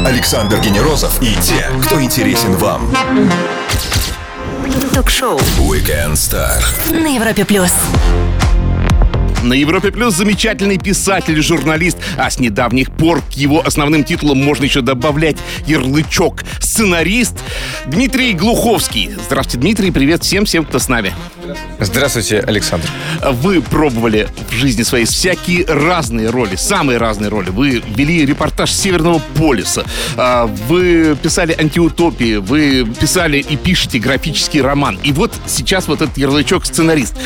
Александр Генерозов и те, кто интересен вам. Ток-шоу Weekend Star. на Европе плюс. На Европе Плюс замечательный писатель и журналист, а с недавних пор к его основным титулам можно еще добавлять ярлычок «сценарист» Дмитрий Глуховский. Здравствуйте, Дмитрий, привет всем-всем, кто с нами. Здравствуйте, Александр. Вы пробовали в жизни своей всякие разные роли, самые разные роли. Вы вели репортаж Северного полюса, а, вы писали антиутопии, вы писали и пишете графический роман. И вот сейчас вот этот ярлычок «сценарист».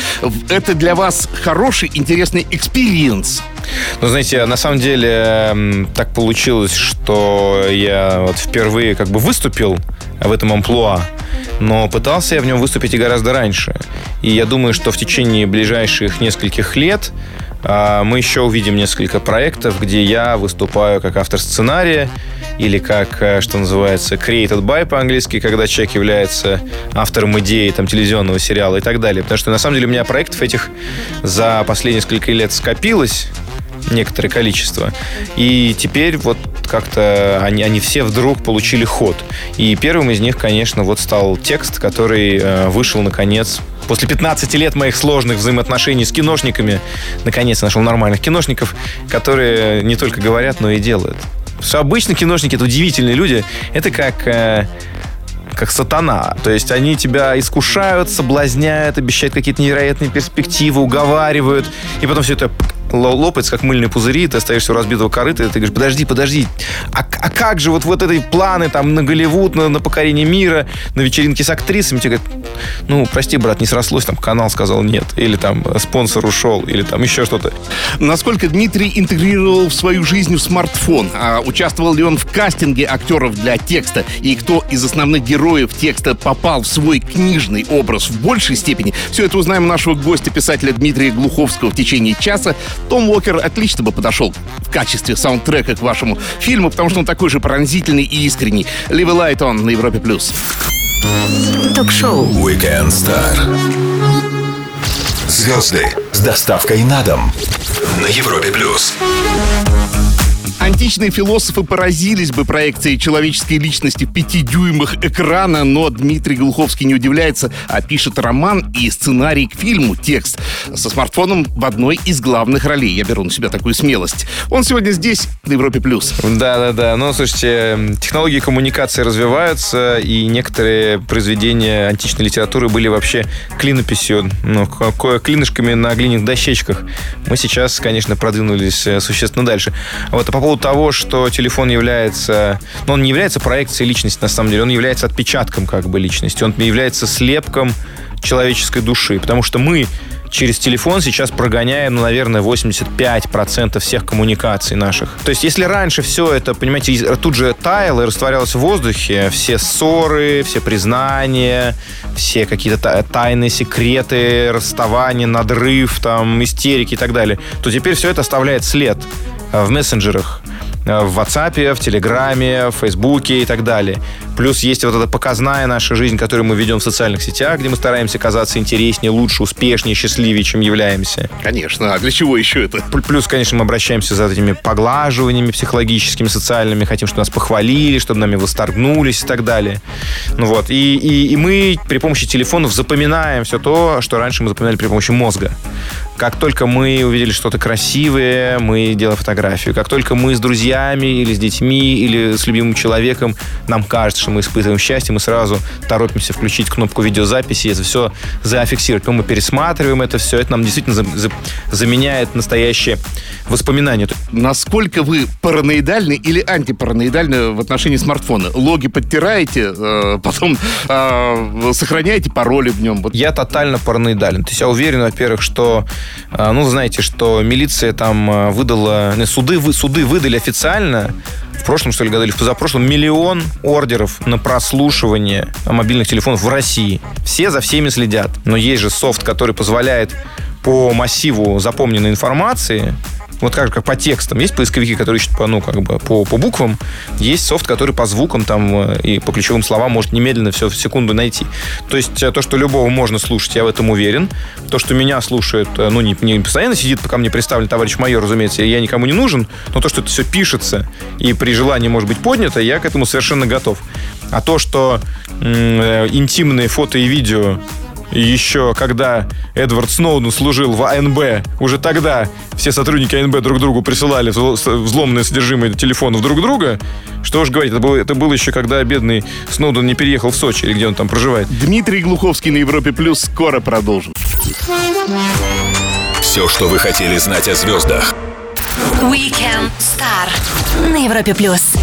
Это для вас хороший, интересный experience. Ну, знаете, на самом деле так получилось, что я вот впервые как бы выступил в этом амплуа, но пытался я в нем выступить и гораздо раньше. И я думаю, что в течение ближайших нескольких лет а, мы еще увидим несколько проектов, где я выступаю как автор сценария или как, э, что называется, created by по-английски, когда человек является автором идеи там, телевизионного сериала и так далее. Потому что, на самом деле, у меня проектов этих за последние несколько лет скопилось некоторое количество. И теперь вот как-то они, они все вдруг получили ход. И первым из них, конечно, вот стал текст, который э, вышел, наконец, после 15 лет моих сложных взаимоотношений с киношниками, наконец нашел нормальных киношников, которые не только говорят, но и делают. Потому что обычно киношники это удивительные люди. Это как э, как сатана. То есть они тебя искушают, соблазняют, обещают какие-то невероятные перспективы, уговаривают. И потом все это лопается, как мыльные пузыри, ты остаешься у разбитого корыта, и ты говоришь, подожди, подожди, а, а как же вот, вот этой планы там на Голливуд, на, на покорение мира, на вечеринки с актрисами? Тебе говорят, ну, прости, брат, не срослось, там канал сказал нет, или там спонсор ушел, или там еще что-то. Насколько Дмитрий интегрировал в свою жизнь смартфон? А участвовал ли он в кастинге актеров для текста? И кто из основных героев текста попал в свой книжный образ в большей степени? Все это узнаем у нашего гостя, писателя Дмитрия Глуховского в течение часа. Том Уокер отлично бы подошел в качестве саундтрека к вашему фильму, потому что он такой же пронзительный и искренний. Live a Light On на Европе+. плюс. Ток-шоу Weekend Star. Звезды с доставкой на дом на Европе плюс. Античные философы поразились бы проекцией человеческой личности в пяти дюймах экрана, но Дмитрий Глуховский не удивляется, а пишет роман и сценарий к фильму, текст, со смартфоном в одной из главных ролей. Я беру на себя такую смелость. Он сегодня здесь, на Европе+. плюс. Да-да-да. Ну, слушайте, технологии коммуникации развиваются, и некоторые произведения античной литературы были вообще клинописью, ну, клинышками на глиняных дощечках. Мы сейчас, конечно, продвинулись э, существенно дальше. Вот, а по поводу того, что телефон является... Ну, он не является проекцией личности, на самом деле, он является отпечатком, как бы, личности. Он является слепком человеческой души, потому что мы через телефон сейчас прогоняем, ну, наверное, 85% всех коммуникаций наших. То есть, если раньше все это, понимаете, тут же таяло и растворялось в воздухе, все ссоры, все признания, все какие-то та- тайные секреты, расставания, надрыв, там, истерики и так далее, то теперь все это оставляет след э, в мессенджерах, в WhatsApp, в Телеграме, в Фейсбуке и так далее. Плюс есть вот эта показная наша жизнь, которую мы ведем в социальных сетях, где мы стараемся казаться интереснее, лучше, успешнее, счастливее, чем являемся. Конечно, а для чего еще это? Пл- Плюс, конечно, мы обращаемся за этими поглаживаниями психологическими, социальными, хотим, чтобы нас похвалили, чтобы нами восторгнулись и так далее. Ну вот. И, и, и мы при помощи телефонов запоминаем все то, что раньше мы запоминали при помощи мозга. Как только мы увидели что-то красивое, мы делаем фотографию. Как только мы с друзьями или с детьми или с любимым человеком, нам кажется, что мы испытываем счастье, мы сразу торопимся включить кнопку видеозаписи и это все зафиксировать. Потом мы пересматриваем это все, это нам действительно за- за- заменяет настоящее воспоминание. Насколько вы параноидальны или антипараноидальны в отношении смартфона? Логи подтираете, э, потом э, сохраняете пароли в нем. Я тотально параноидален. То есть я уверен, во-первых, что, ну, знаете, что милиция там э, выдала, не, суды, суды выдали официально в прошлом, что ли, году или в позапрошлом миллион ордеров на прослушивание мобильных телефонов в России. Все за всеми следят. Но есть же софт, который позволяет по массиву запомненной информации Вот как, как по текстам. Есть поисковики, которые ищут по, ну, как бы по, по буквам. Есть софт, который по звукам там э, и по ключевым словам может немедленно все в секунду найти. То есть э, то, что любого можно слушать, я в этом уверен. То, что меня слушают, э, ну, не, не постоянно сидит, пока мне представлен товарищ майор, разумеется, я никому не нужен, но то, что это все пишется и при желании может быть поднято, я к этому совершенно готов. А то, что м- интимные фото и видео еще когда Эдвард Сноуден служил в АНБ, уже тогда все сотрудники АНБ друг другу присылали взломанное содержимое телефонов друг друга. Что уж говорить, это было, это было еще когда бедный Сноуден не переехал в Сочи, или где он там проживает. Дмитрий Глуховский на Европе Плюс скоро продолжим. Все, что вы хотели знать о звездах. Weekend Star на Европе Плюс.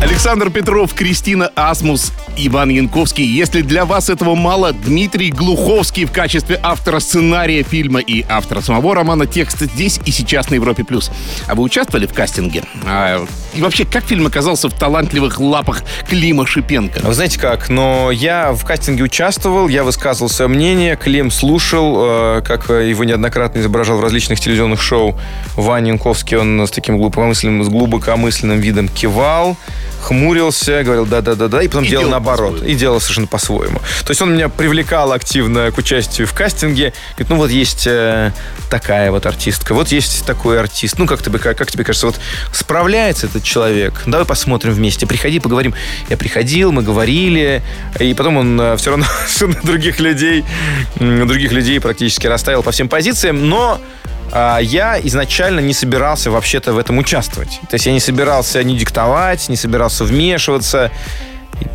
Александр Петров, Кристина Асмус, Иван Янковский. Если для вас этого мало, Дмитрий Глуховский в качестве автора сценария фильма и автора самого романа текста здесь и сейчас на Европе+. плюс. А вы участвовали в кастинге? А, и вообще, как фильм оказался в талантливых лапах Клима Шипенко? Вы знаете как, но я в кастинге участвовал, я высказывал свое мнение, Клим слушал, э, как его неоднократно изображал в различных телевизионных шоу. Ваня Янковский, он с таким глубокомысленным, с глубокомысленным видом кивал хмурился, говорил да-да-да-да, и потом и делал, делал наоборот. И делал совершенно по-своему. То есть он меня привлекал активно к участию в кастинге. Говорит, ну вот есть э, такая вот артистка, вот есть такой артист. Ну, как, тебе, как, как тебе кажется, вот справляется этот человек? Давай посмотрим вместе. Приходи, поговорим. Я приходил, мы говорили, и потом он э, все равно других людей, других людей практически расставил по всем позициям, но я изначально не собирался вообще-то в этом участвовать. То есть я не собирался не диктовать, не собирался вмешиваться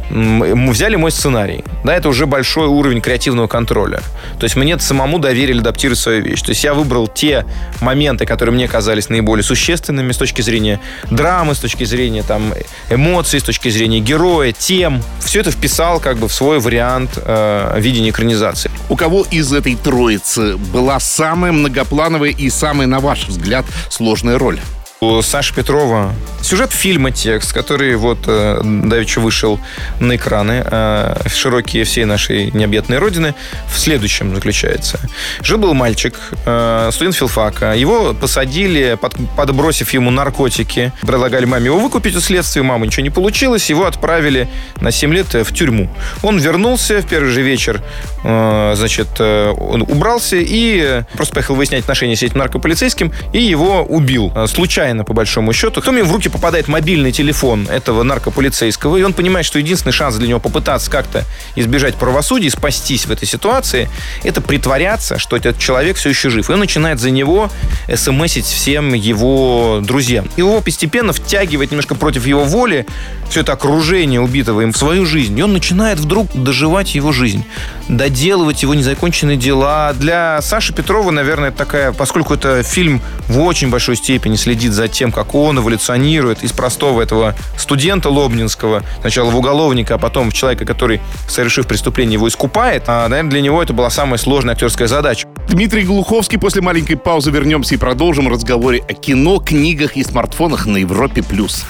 мы взяли мой сценарий. Да, это уже большой уровень креативного контроля. То есть мне самому доверили адаптировать свою вещь. То есть я выбрал те моменты, которые мне казались наиболее существенными с точки зрения драмы, с точки зрения там, эмоций, с точки зрения героя, тем. Все это вписал как бы в свой вариант э, видения экранизации. У кого из этой троицы была самая многоплановая и самая, на ваш взгляд, сложная роль? У Саши Петрова сюжет фильма текст, который вот э, давеча вышел на экраны э, широкие всей нашей необъятной родины, в следующем заключается. Жил-был мальчик, э, студент филфака. Его посадили, под, подбросив ему наркотики. Предлагали маме его выкупить у следствия. Мама ничего не получилось. Его отправили на 7 лет в тюрьму. Он вернулся в первый же вечер, э, значит, э, он убрался и просто поехал выяснять отношения с этим наркополицейским и его убил. Э, случайно случайно, по большому счету. Потом ему в руки попадает мобильный телефон этого наркополицейского, и он понимает, что единственный шанс для него попытаться как-то избежать правосудия, спастись в этой ситуации, это притворяться, что этот человек все еще жив. И он начинает за него смсить всем его друзьям. Его постепенно втягивает немножко против его воли все это окружение убитого им в свою жизнь. И он начинает вдруг доживать его жизнь, доделывать его незаконченные дела. Для Саши Петрова, наверное, такая, поскольку это фильм в очень большой степени следит за за тем, как он эволюционирует из простого этого студента лобнинского, сначала в уголовника, а потом в человека, который, совершив преступление, его искупает. А, наверное, для него это была самая сложная актерская задача. Дмитрий Глуховский. После маленькой паузы вернемся и продолжим разговоры о кино, книгах и смартфонах на Европе+. плюс.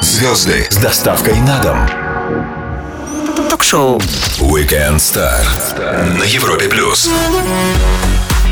Звезды с доставкой на дом. Ток-шоу. Weekend Star на Европе+. плюс.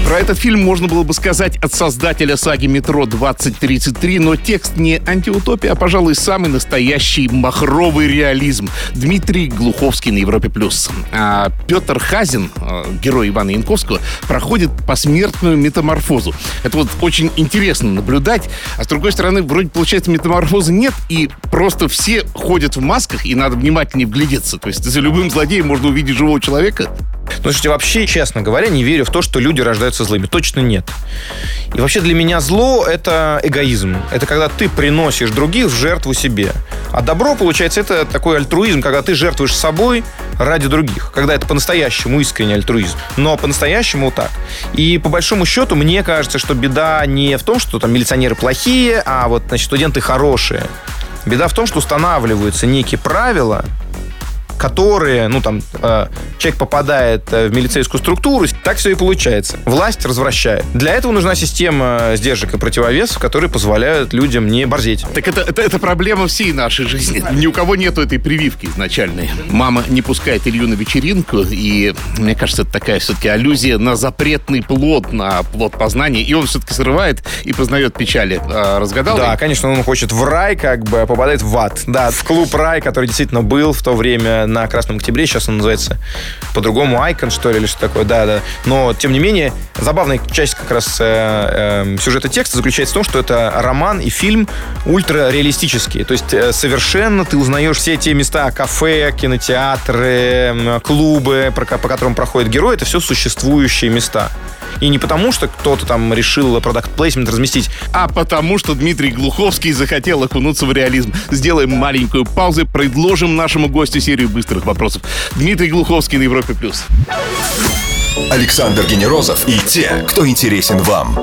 Про этот фильм можно было бы сказать от создателя саги «Метро 2033», но текст не антиутопия, а, пожалуй, самый настоящий махровый реализм. Дмитрий Глуховский на Европе+. плюс. А Петр Хазин, э, герой Ивана Янковского, проходит посмертную метаморфозу. Это вот очень интересно наблюдать, а с другой стороны, вроде, получается, метаморфозы нет, и просто все ходят в масках, и надо внимательнее вглядеться. То есть за любым злодеем можно увидеть живого человека, слушайте, вообще, честно говоря, не верю в то, что люди рождаются злыми. Точно нет. И вообще для меня зло — это эгоизм. Это когда ты приносишь других в жертву себе. А добро, получается, это такой альтруизм, когда ты жертвуешь собой ради других. Когда это по-настоящему искренний альтруизм. Но по-настоящему так. И по большому счету, мне кажется, что беда не в том, что там милиционеры плохие, а вот, значит, студенты хорошие. Беда в том, что устанавливаются некие правила, которые, ну, там, э, человек попадает э, в милицейскую структуру, так все и получается. Власть развращает. Для этого нужна система сдержек и противовесов, которые позволяют людям не борзеть. Так это, это, это проблема всей нашей жизни. Ни у кого нету этой прививки изначальной. Мама не пускает Илью на вечеринку, и мне кажется, это такая все-таки аллюзия на запретный плод, на плод познания, и он все-таки срывает и познает печали. А, разгадал? Да, ли? конечно, он хочет в рай, как бы, а попадает в ад. Да, в клуб рай, который действительно был в то время на Красном Октябре, сейчас он называется по-другому Айкон, что ли, или что такое, да, да. Но, тем не менее, забавная часть как раз э, э, сюжета текста заключается в том, что это роман и фильм ультрареалистические. То есть э, совершенно ты узнаешь все те места, кафе, кинотеатры, клубы, по которым проходит герой, это все существующие места. И не потому, что кто-то там решил продукт плейсмент разместить, а потому, что Дмитрий Глуховский захотел окунуться в реализм. Сделаем маленькую паузу, предложим нашему гостю серию быстрых вопросов. Дмитрий Глуховский на Европе+. плюс. Александр Генерозов и те, кто интересен вам.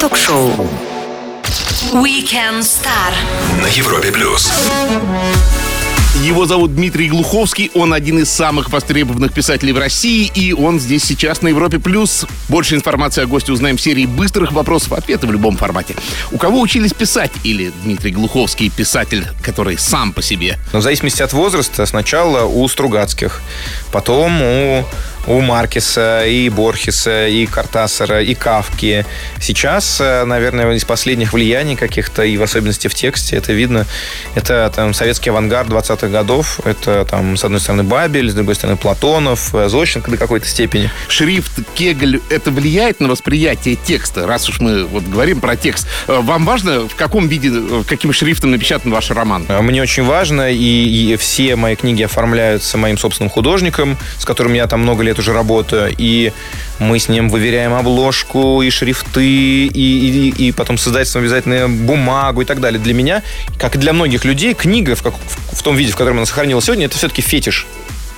Ток-шоу Weekend Star на Европе+. плюс. Его зовут Дмитрий Глуховский, он один из самых востребованных писателей в России, и он здесь сейчас на Европе+. плюс. Больше информации о госте узнаем в серии быстрых вопросов, ответы в любом формате. У кого учились писать? Или Дмитрий Глуховский писатель, который сам по себе? Но в зависимости от возраста, сначала у Стругацких, потом у у Маркеса, и Борхеса, и Картасара, и Кавки. Сейчас, э, наверное, из последних влияний каких-то, и в особенности в тексте, это видно, это там советский авангард 20-х годов. Это там, с одной стороны, Бабель, с другой стороны, Платонов, э, Зощенко до какой-то степени. Шрифт Кегль, это влияет на восприятие текста? Раз уж мы вот говорим про текст. Э, вам важно, в каком виде, каким шрифтом напечатан ваш роман? Мне очень важно, и, и все мои книги оформляются моим собственным художником, с которым я там много лет лет уже работаю, и мы с ним выверяем обложку и шрифты, и, и, и потом создательством обязательно бумагу и так далее. Для меня, как и для многих людей, книга в, как, в том виде, в котором она сохранилась сегодня, это все-таки фетиш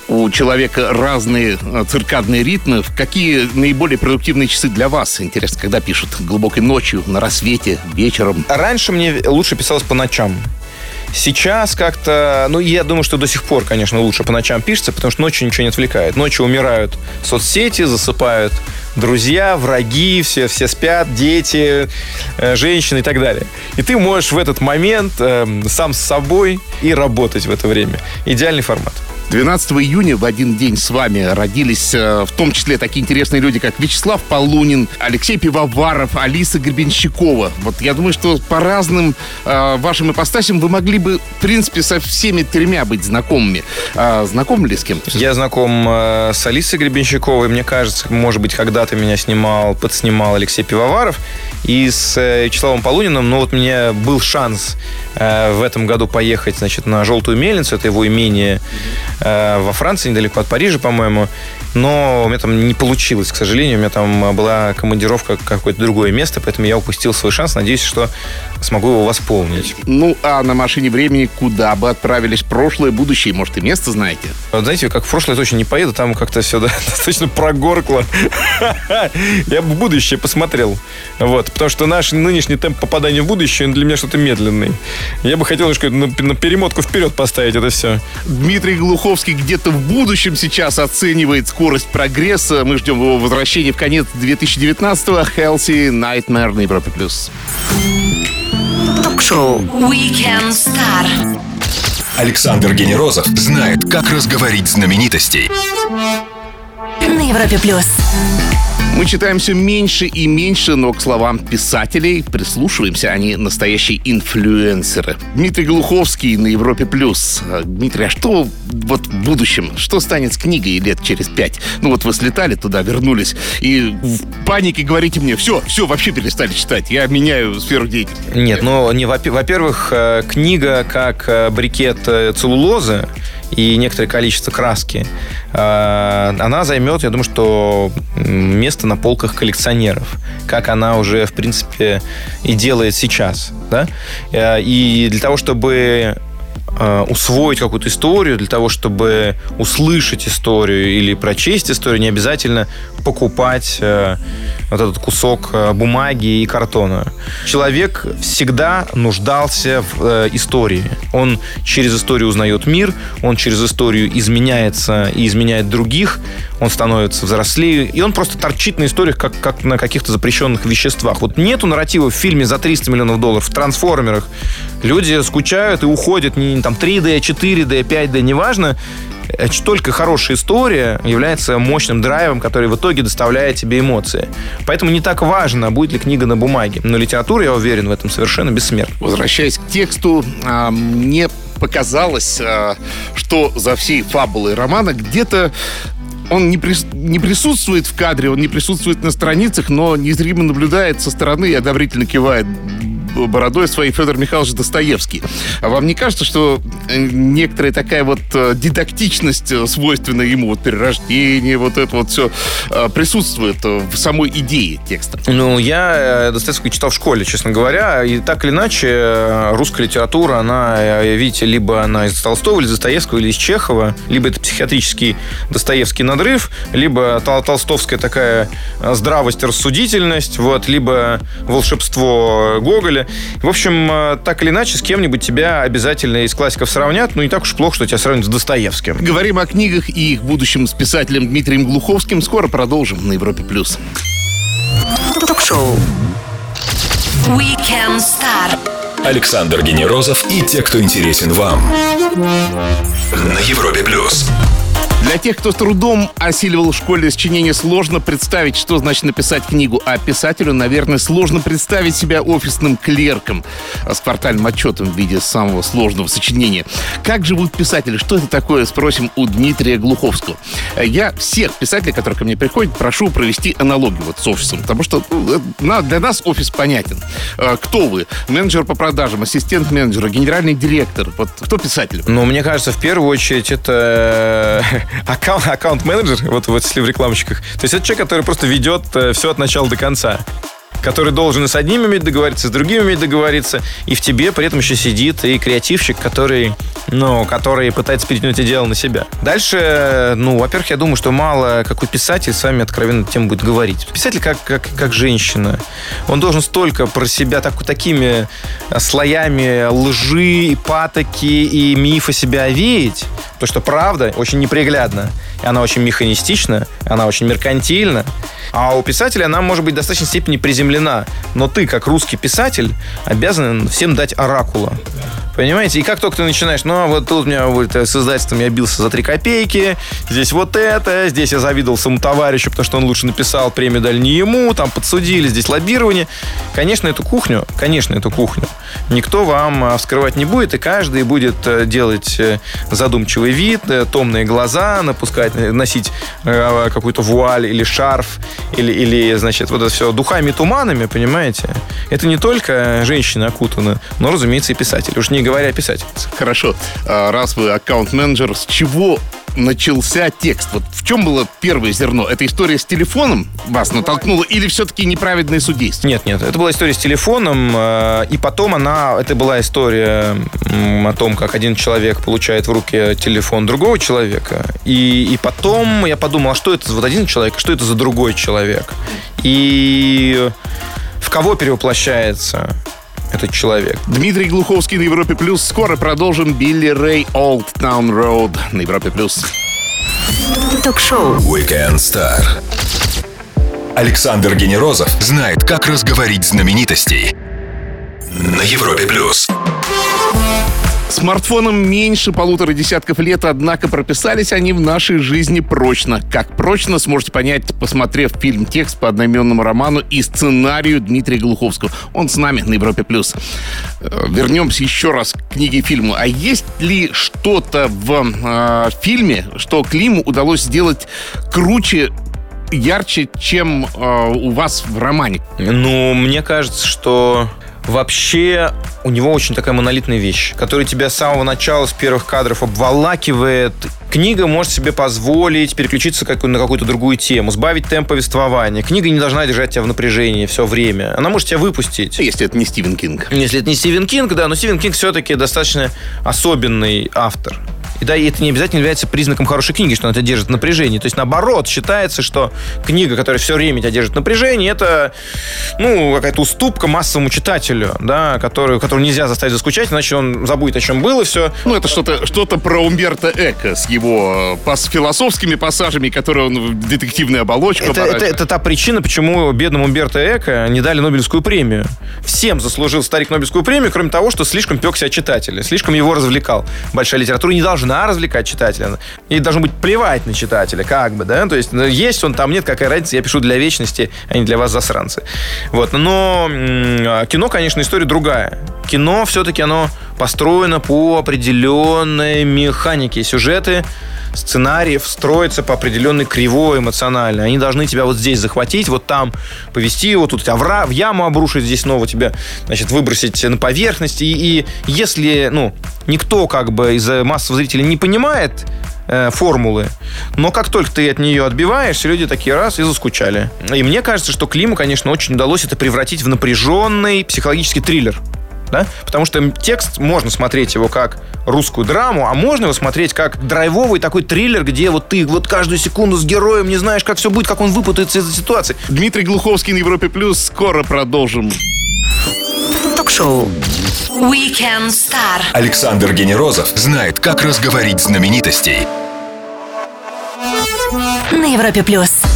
у человека разные э, циркадные ритмы. Какие наиболее продуктивные часы для вас? Интересно, когда пишут? Глубокой ночью, на рассвете, вечером? Раньше мне лучше писалось по ночам. Сейчас как-то, ну, я думаю, что до сих пор, конечно, лучше по ночам пишется, потому что ночью ничего не отвлекает. Ночью умирают соцсети, засыпают друзья, враги, все, все спят, дети, э, женщины и так далее. И ты можешь в этот момент э, сам с собой и работать в это время. Идеальный формат. 12 июня в один день с вами родились э, в том числе такие интересные люди, как Вячеслав Полунин, Алексей Пивоваров, Алиса Гребенщикова. Вот я думаю, что по разным э, вашим ипостасям вы могли бы, в принципе, со всеми тремя быть знакомыми. Э, знакомы ли с кем-то? Я знаком э, с Алисой Гребенщиковой. Мне кажется, может быть, когда-то меня снимал, подснимал Алексей Пивоваров. И с э, Вячеславом Полуниным, ну вот мне был шанс э, в этом году поехать, значит, на Желтую мельницу, это его имение во Франции, недалеко от Парижа, по-моему. Но у меня там не получилось, к сожалению. У меня там была командировка в какое-то другое место, поэтому я упустил свой шанс. Надеюсь, что смогу его восполнить. Ну, а на машине времени куда бы отправились? Прошлое, будущее, может, и место знаете? Вот знаете, как в прошлое точно не поеду, там как-то все да, достаточно прогоркло. Я бы будущее посмотрел. Вот, потому что наш нынешний темп попадания в будущее для меня что-то медленный. Я бы хотел немножко на, на перемотку вперед поставить это все. Дмитрий Глуховский где-то в будущем сейчас оценивает скорость прогресса. Мы ждем его возвращения в конец 2019-го. Healthy Nightmare на Европе+. плюс. Ток-шоу Weekend Star. Александр Генерозов знает, как разговорить знаменитостей. На Европе+. плюс. Мы читаем все меньше и меньше, но к словам писателей прислушиваемся, они настоящие инфлюенсеры. Дмитрий Глуховский на Европе+. плюс. Дмитрий, а что вот в будущем? Что станет с книгой лет через пять? Ну вот вы слетали туда, вернулись, и в панике говорите мне, все, все, вообще перестали читать, я меняю сферу деятельности. Нет, ну, не, во-первых, э, книга как э, брикет э, целлулозы, и некоторое количество краски, она займет, я думаю, что место на полках коллекционеров, как она уже, в принципе, и делает сейчас. Да? И для того, чтобы э, усвоить какую-то историю, для того, чтобы услышать историю или прочесть историю, не обязательно покупать э, вот этот кусок э, бумаги и картона. Человек всегда нуждался в э, истории. Он через историю узнает мир, он через историю изменяется и изменяет других, он становится взрослее, и он просто торчит на историях, как, как на каких-то запрещенных веществах. Вот нету нарратива в фильме за 300 миллионов долларов, в «Трансформерах». Люди скучают и уходят, не там 3D, 4D, 5D, неважно, только хорошая история является мощным драйвом, который в итоге доставляет тебе эмоции. Поэтому не так важно, будет ли книга на бумаге. Но литература, я уверен, в этом совершенно бессмертна. Возвращаясь к тексту, а, мне показалось, а, что за всей фабулой романа где-то он не, прис, не присутствует в кадре, он не присутствует на страницах, но незримо наблюдает со стороны и одобрительно кивает бородой своей Федор Михайлович Достоевский. А вам не кажется, что э, некоторая такая вот э, дидактичность э, свойственна ему, вот перерождение, вот это вот все присутствует в самой идее текста? Ну, я Достоевского читал в школе, честно говоря, и так или иначе русская литература, она, видите, либо она из Толстого, или из Достоевского, или из Чехова, либо это психиатрический Достоевский надрыв, либо тол толстовская такая здравость, рассудительность, вот, либо волшебство Гоголя. В общем, э, так или иначе, с кем-нибудь тебя обязательно из классиков сравнят. Ну, не так уж плохо, что тебя сравнивают с Достоевским. Говорим о книгах и их будущем с писателем Дмитрием Глуховским. Скоро продолжим на Европе+. плюс. Ток-шоу. Александр Генерозов и те, кто интересен вам. На Европе+. плюс. Для тех, кто с трудом осиливал в школе сочинение, сложно представить, что значит написать книгу. А писателю, наверное, сложно представить себя офисным клерком с квартальным отчетом в виде самого сложного сочинения. Как живут писатели? Что это такое? Спросим у Дмитрия Глуховского. Я всех писателей, которые ко мне приходят, прошу провести аналогию вот с офисом. Потому что ну, для нас офис понятен. А кто вы? Менеджер по продажам, ассистент менеджера, генеральный директор. Вот кто писатель? Ну, мне кажется, в первую очередь это аккаунт, аккаунт-менеджер, вот, вот если в рекламщиках. То есть это человек, который просто ведет э, все от начала до конца который должен и с одними уметь договориться, и с другими уметь договориться, и в тебе при этом еще сидит и креативщик, который, ну, который пытается перетянуть дело на себя. Дальше, ну, во-первых, я думаю, что мало какой писатель с вами откровенно тем будет говорить. Писатель как, как, как женщина. Он должен столько про себя так, такими слоями лжи, патоки и мифа себя овеять, потому что правда очень неприглядна, она очень механистична, она очень меркантильна, а у писателя она может быть в достаточной степени приземлена. Но ты, как русский писатель, обязан всем дать оракула. Понимаете? И как только ты начинаешь, ну, а вот тут у меня вот, с издательством я бился за три копейки, здесь вот это, здесь я завидовал своему товарищу, потому что он лучше написал, премию дали не ему, там подсудили, здесь лоббирование. Конечно, эту кухню, конечно, эту кухню никто вам а, вскрывать не будет, и каждый будет э, делать э, задумчивый вид, э, томные глаза, напускать, носить какую-то вуаль или шарф, или, или значит, вот это все духами и туманами, понимаете? Это не только женщины окутаны, но, разумеется, и писатели. Уж не говоря писательнице. Хорошо. А, раз вы аккаунт-менеджер, с чего начался текст? Вот в чем было первое зерно? Эта история с телефоном вас натолкнула или все-таки неправедное судейство? Нет, нет, это была история с телефоном, э, и потом она, это была история о том, как один человек получает в руки телефон другого человека, и, и потом я подумал, а что это вот один человек, а что это за другой человек? И в кого перевоплощается этот человек. Дмитрий Глуховский на Европе Плюс. Скоро продолжим Билли Рэй Old Town Road на Европе Плюс. Ток-шоу. Weekend Star. Александр Генерозов знает, как разговорить знаменитостей. На Европе Плюс. Смартфонам меньше полутора десятков лет, однако прописались они в нашей жизни прочно. Как прочно, сможете понять, посмотрев фильм «Текст» по одноименному роману и сценарию Дмитрия Глуховского. Он с нами на Европе+. плюс. Э, вернемся еще раз к книге и фильму. А есть ли что-то в э, фильме, что Климу удалось сделать круче ярче, чем э, у вас в романе? Ну, мне кажется, что вообще у него очень такая монолитная вещь, которая тебя с самого начала, с первых кадров обволакивает. Книга может себе позволить переключиться на какую-то другую тему, сбавить темп повествования. Книга не должна держать тебя в напряжении все время. Она может тебя выпустить. Если это не Стивен Кинг. Если это не Стивен Кинг, да, но Стивен Кинг все-таки достаточно особенный автор. И да, и это не обязательно является признаком хорошей книги, что она тебя держит в напряжении. То есть, наоборот, считается, что книга, которая все время тебя держит в напряжении, это, ну, какая-то уступка массовому читателю, да, который, которого нельзя заставить заскучать, иначе он забудет, о чем было, все. Ну, это что-то что про Умберто Эко с его э, пас философскими пассажами, которые он в детективную оболочку это, это, это та причина, почему бедному Умберто Эко не дали Нобелевскую премию. Всем заслужил старик Нобелевскую премию, кроме того, что слишком пекся о читателе, слишком его развлекал. Большая литература не должна должна развлекать читателя. И должно быть плевать на читателя, как бы, да? То есть, ну, есть он там, нет, какая разница, я пишу для вечности, а не для вас, засранцы. Вот. Но кино, конечно, история другая. Кино все-таки оно построено по определенной механике. Сюжеты сценариев строятся по определенной кривой эмоционально. Они должны тебя вот здесь захватить, вот там повести, вот тут тебя в, в яму обрушить, здесь снова тебя, значит, выбросить на поверхность. И, и если, ну, никто как бы из массовых зрителей не понимает э, формулы, но как только ты от нее отбиваешься, люди такие раз и заскучали. И мне кажется, что Климу, конечно, очень удалось это превратить в напряженный психологический триллер да? Потому что текст, можно смотреть его как русскую драму, а можно его смотреть как драйвовый такой триллер, где вот ты вот каждую секунду с героем не знаешь, как все будет, как он выпутается из этой ситуации. Дмитрий Глуховский на Европе Плюс. Скоро продолжим. Ток-шоу Weekend Star. Александр Генерозов знает, как разговорить знаменитостей. На Европе Плюс.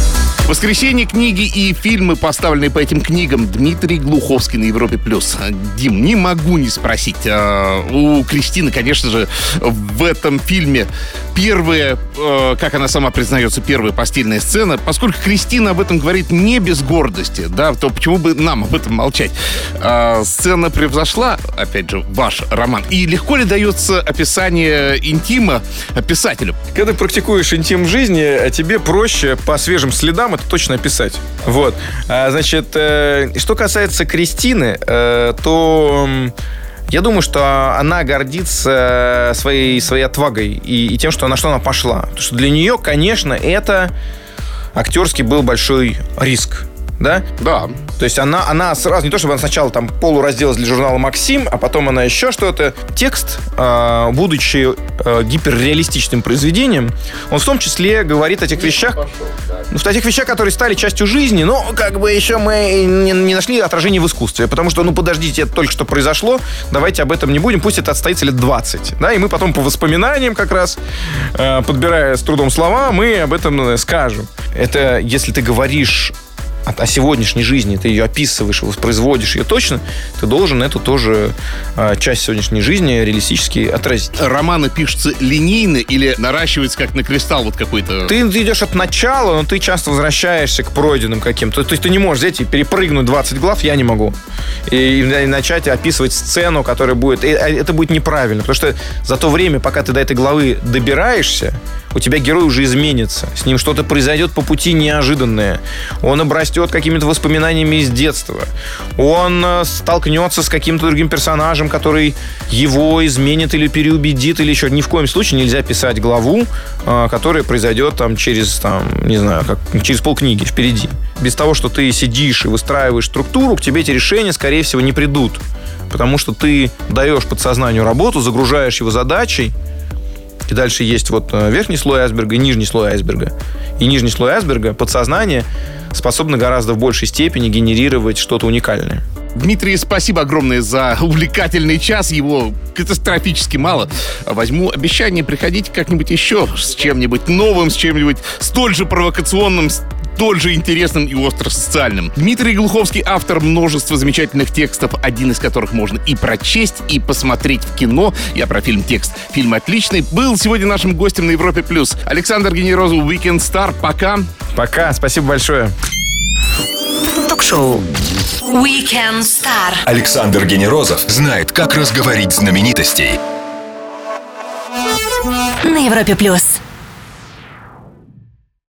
Воскресенье книги и фильмы, поставленные по этим книгам. Дмитрий Глуховский на Европе+. плюс. Дим, не могу не спросить. А, у Кристины, конечно же, в этом фильме первая, э, как она сама признается, первая постельная сцена. Поскольку Кристина об этом говорит не без гордости, да, то почему бы нам об этом молчать? А, сцена превзошла, опять же, ваш роман. И легко ли дается описание интима писателю? Когда практикуешь интим в жизни, тебе проще по свежим следам это точно описать. Вот. А, значит, э, что касается Кристины, э, то... Я думаю, что она гордится своей, своей отвагой и, и тем, что на что она пошла. Потому что для нее, конечно, это актерский был большой риск да? Да. То есть она, она сразу, не то чтобы она сначала там полуразделась для журнала «Максим», а потом она еще что-то. Текст, э, будучи э, гиперреалистичным произведением, он в том числе говорит о тех вещах, ну, в тех вещах, которые стали частью жизни, но как бы еще мы не, не нашли отражения в искусстве, потому что, ну, подождите, это только что произошло, давайте об этом не будем, пусть это отстоится лет 20, да, и мы потом по воспоминаниям как раз, э, подбирая с трудом слова, мы об этом э, скажем. Это если ты говоришь о, сегодняшней жизни, ты ее описываешь, воспроизводишь ее точно, ты должен эту тоже э, часть сегодняшней жизни реалистически отразить. Романы пишутся линейно или наращивается как на кристалл вот какой-то? Ты, ты идешь от начала, но ты часто возвращаешься к пройденным каким-то. То есть ты не можешь взять и перепрыгнуть 20 глав, я не могу. И, и начать описывать сцену, которая будет... И, а, это будет неправильно, потому что за то время, пока ты до этой главы добираешься, у тебя герой уже изменится. С ним что-то произойдет по пути неожиданное. Он обрастет какими-то воспоминаниями из детства. Он э, столкнется с каким-то другим персонажем, который его изменит или переубедит, или еще. Ни в коем случае нельзя писать главу, э, которая произойдет там через, там, не знаю, как, через полкниги впереди. Без того, что ты сидишь и выстраиваешь структуру, к тебе эти решения, скорее всего, не придут. Потому что ты даешь подсознанию работу, загружаешь его задачей, и дальше есть вот э, верхний слой айсберга и нижний слой айсберга. И нижний слой айсберга, подсознание, способно гораздо в большей степени генерировать что-то уникальное. Дмитрий, спасибо огромное за увлекательный час. Его катастрофически мало. Возьму обещание приходить как-нибудь еще с чем-нибудь новым, с чем-нибудь столь же провокационным, столь же интересным и остро-социальным. Дмитрий Глуховский автор множества замечательных текстов, один из которых можно и прочесть, и посмотреть в кино. Я про фильм «Текст». Фильм отличный. Был сегодня нашим гостем на Европе+. плюс. Александр Генерозов, Weekend Star. Пока. Пока. Спасибо большое. Ток-шоу Weekend Star. Александр Генерозов знает, как разговорить знаменитостей. На Европе+. плюс.